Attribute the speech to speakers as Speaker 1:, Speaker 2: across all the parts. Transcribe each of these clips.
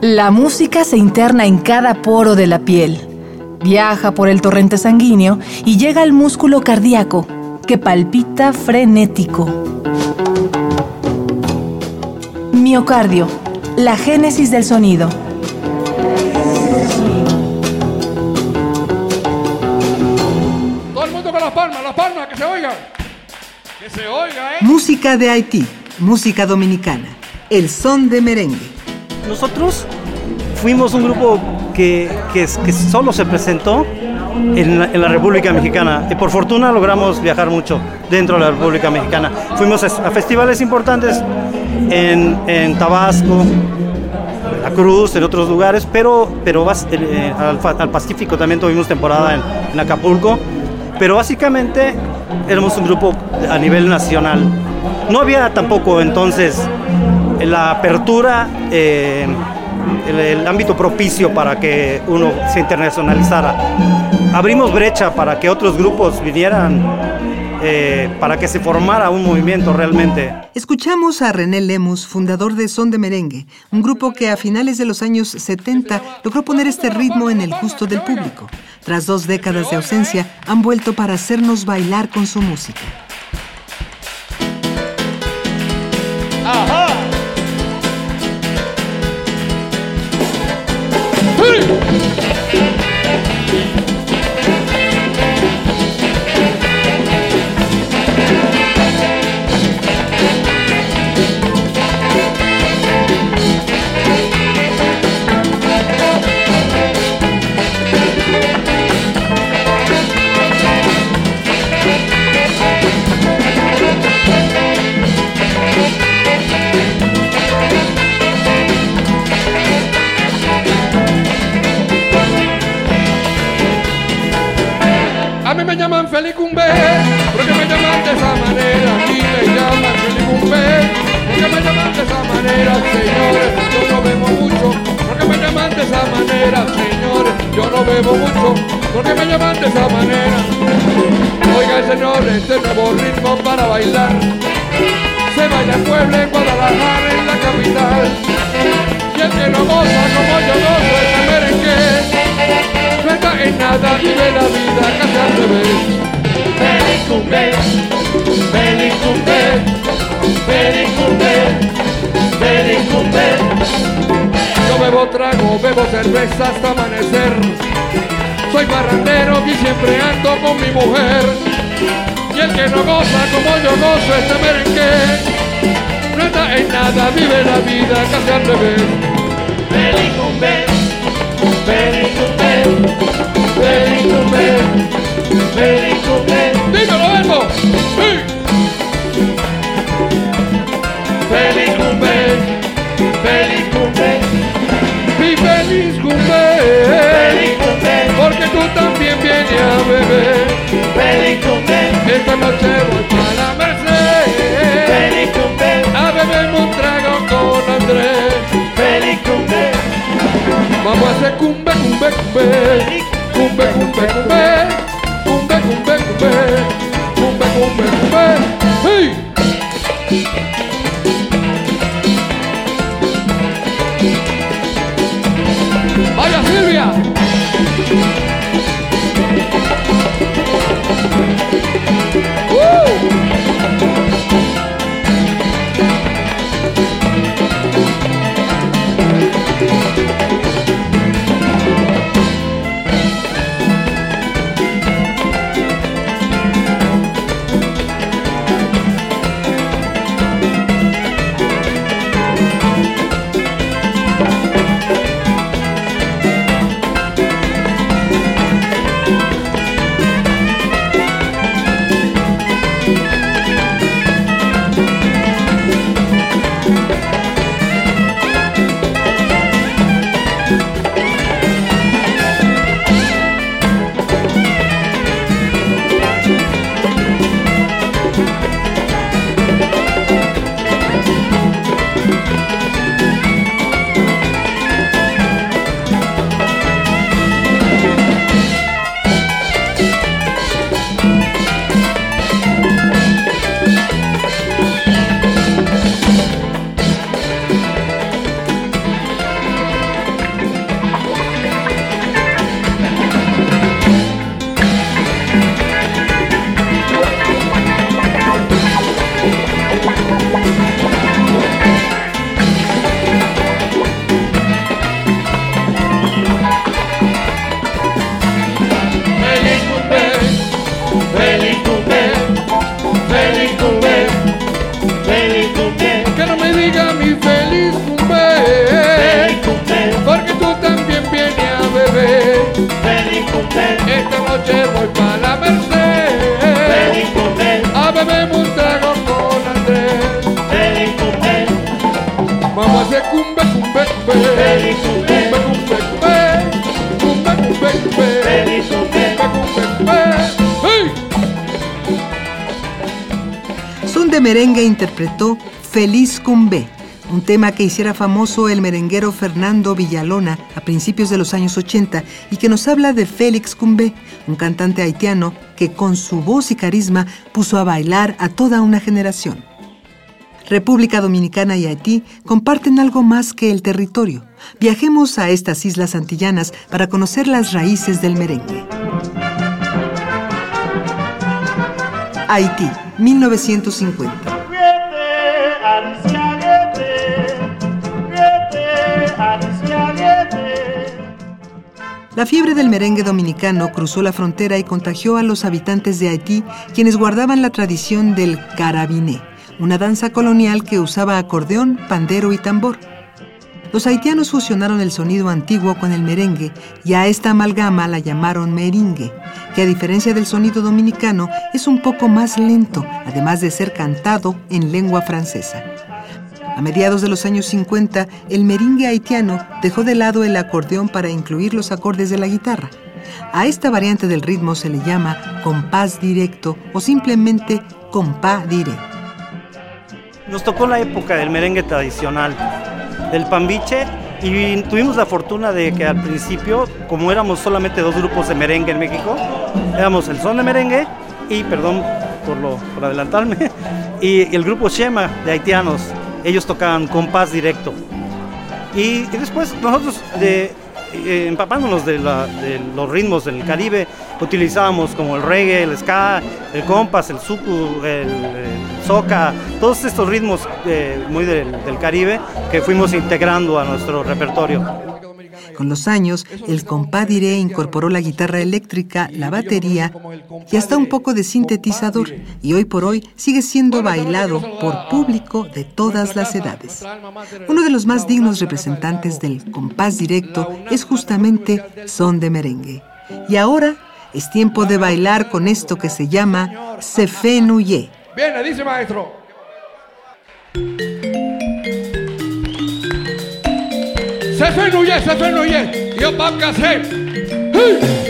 Speaker 1: La música se interna en cada poro de la piel, viaja por el torrente sanguíneo y llega al músculo cardíaco, que palpita frenético. Miocardio, la génesis del sonido.
Speaker 2: Todo el mundo con las palmas, las palmas, que se oigan. Que se oiga, ¿eh?
Speaker 3: Música de Haití, música dominicana, el son de merengue.
Speaker 4: Nosotros fuimos un grupo que, que, solo se presentó en la, República Mexicana y por fortuna logramos viajar mucho dentro de la República Mexicana. Fuimos a, festivales importantes en, en Tabasco, La Cruz, en otros lugares, pero, pero eh, al, al, Pacífico también tuvimos temporada en, en, Acapulco, pero básicamente éramos un grupo a nivel nacional. No había tampoco entonces la apertura, eh, el, ámbito propicio para que uno se internacionalizara. Abrimos brecha para que otros grupos vinieran eh, para que se formara un movimiento realmente.
Speaker 3: Escuchamos a René Lemus, fundador de Son de Merengue, un grupo que a finales de los años 70 logró poner este ritmo en el gusto del público. Tras dos décadas de ausencia, han vuelto para hacernos bailar con su música.
Speaker 2: Mucho, porque me llaman de esa manera. Oiga, señores, este nuevo ritmo para bailar, se baila en Puebla, en Guadalajara, en la capital, y el que no goza como yo gozo es el merengue no está en nada, vive la vida casi al revés.
Speaker 5: Felicumbe, felicumbe, felicumbe, felicumbe.
Speaker 2: Yo bebo trago, bebo cerveza hasta amanecer. Soy barrandero y siempre ando con mi mujer. Y el que no goza como yo gozo este merengue. No está en nada, vive la vida casi al revés.
Speaker 5: Felicumbe, felicumbe. Felicumbe, felicumbe.
Speaker 2: baby. Noche voy para la Merced,
Speaker 5: feliz cumbe,
Speaker 2: a beberme un trago con Andrés.
Speaker 5: feliz cumbe,
Speaker 2: Vamos a hacer cumbe, cumbe, cumbe,
Speaker 5: Feliz cumbe.
Speaker 2: cumbe, cumbe, cumbe, cumbe, cumbe, cumbe,
Speaker 5: feliz cumbe.
Speaker 2: cumbe, cumbe, cumbe. ¡Hey!
Speaker 3: Son de Merengue interpretó Feliz Cumbé, un tema que hiciera famoso el merenguero Fernando Villalona a principios de los años 80 y que nos habla de Félix Cumbé, un cantante haitiano que con su voz y carisma puso a bailar a toda una generación. República Dominicana y Haití comparten algo más que el territorio. Viajemos a estas islas antillanas para conocer las raíces del merengue. Haití, 1950. La fiebre del merengue dominicano cruzó la frontera y contagió a los habitantes de Haití, quienes guardaban la tradición del carabiné, una danza colonial que usaba acordeón, pandero y tambor. Los haitianos fusionaron el sonido antiguo con el merengue y a esta amalgama la llamaron meringue, que a diferencia del sonido dominicano es un poco más lento, además de ser cantado en lengua francesa. A mediados de los años 50, el merengue haitiano dejó de lado el acordeón para incluir los acordes de la guitarra. A esta variante del ritmo se le llama compás directo o simplemente compás directo.
Speaker 4: Nos tocó la época del merengue tradicional, del pambiche, y tuvimos la fortuna de que al principio, como éramos solamente dos grupos de merengue en México, éramos el son de merengue y, perdón por, lo, por adelantarme, y el grupo Shema de haitianos, ellos tocaban compás directo. Y, después nosotros, eh, empapándonos de, la- los ritmos del Caribe, utilizábamos como el reggae, el ska, el compás, el suku, el, el soca, todos estos ritmos eh, muy del Caribe que fuimos integrando a nuestro repertorio.
Speaker 3: Con los años, el compadre incorporó la guitarra eléctrica, la batería y hasta un poco de sintetizador, y hoy por hoy sigue siendo bailado por público de todas las edades. Uno de los más dignos representantes del compás directo es justamente Son de Merengue. Y ahora es tiempo de bailar con esto que se llama Sefenuye.
Speaker 2: Viene, dice maestro. Se fenuye, se fenuye. Yo pa' que hacer. ¡Hey!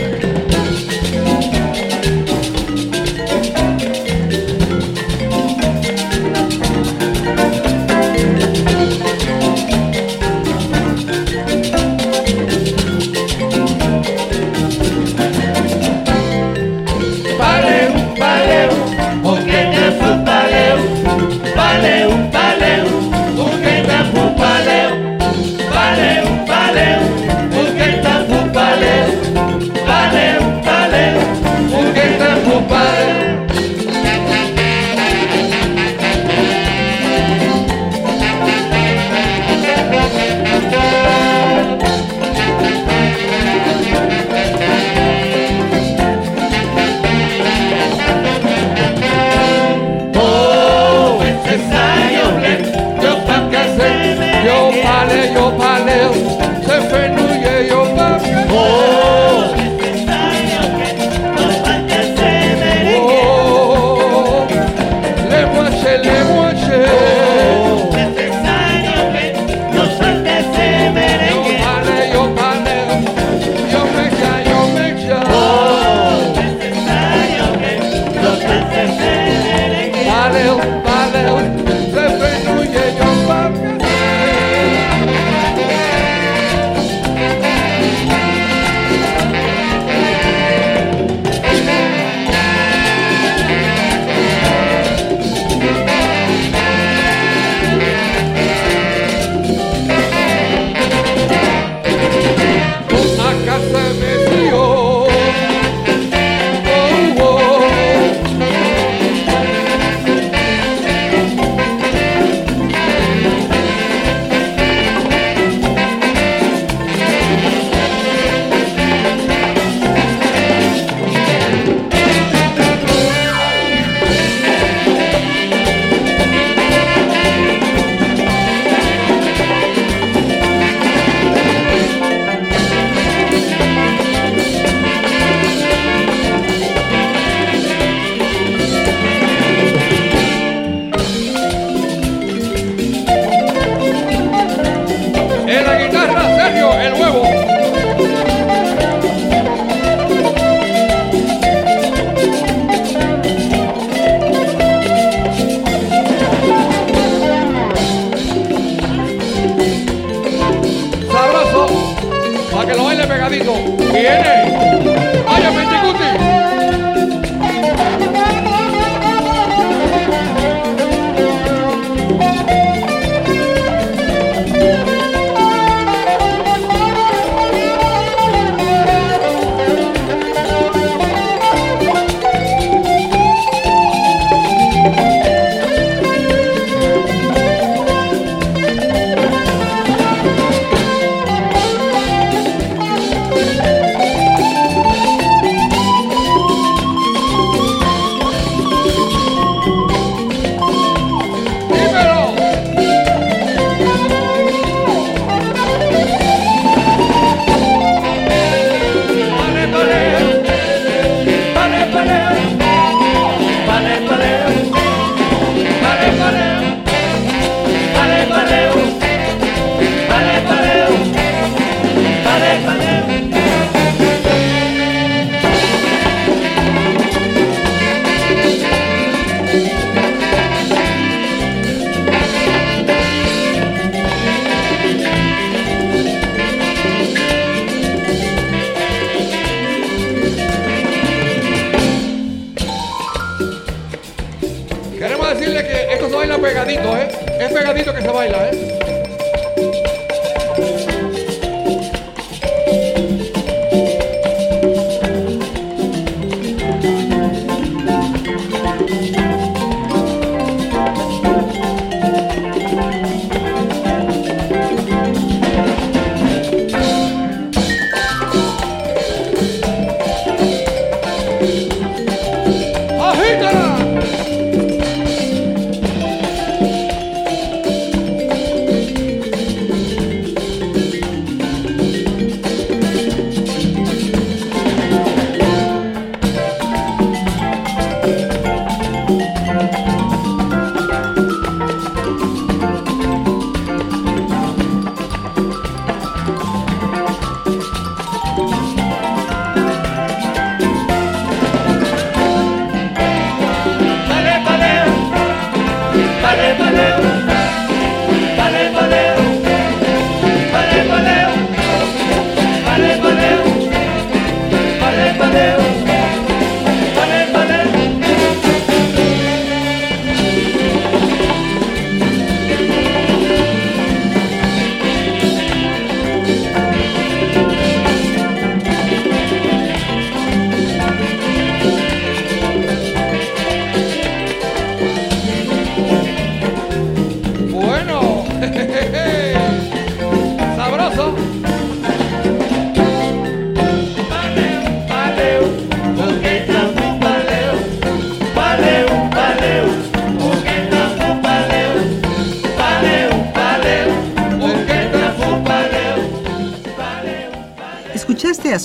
Speaker 3: Amen.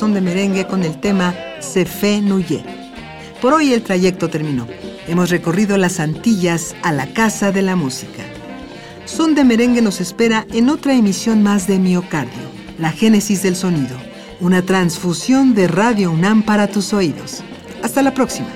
Speaker 3: Son de Merengue con el tema Se Fe Nuye. Por hoy el trayecto terminó. Hemos recorrido las Antillas a la Casa de la Música. Son de Merengue nos espera en otra emisión más de Miocardio, la génesis del sonido, una transfusión de Radio UNAM para tus oídos. Hasta la próxima.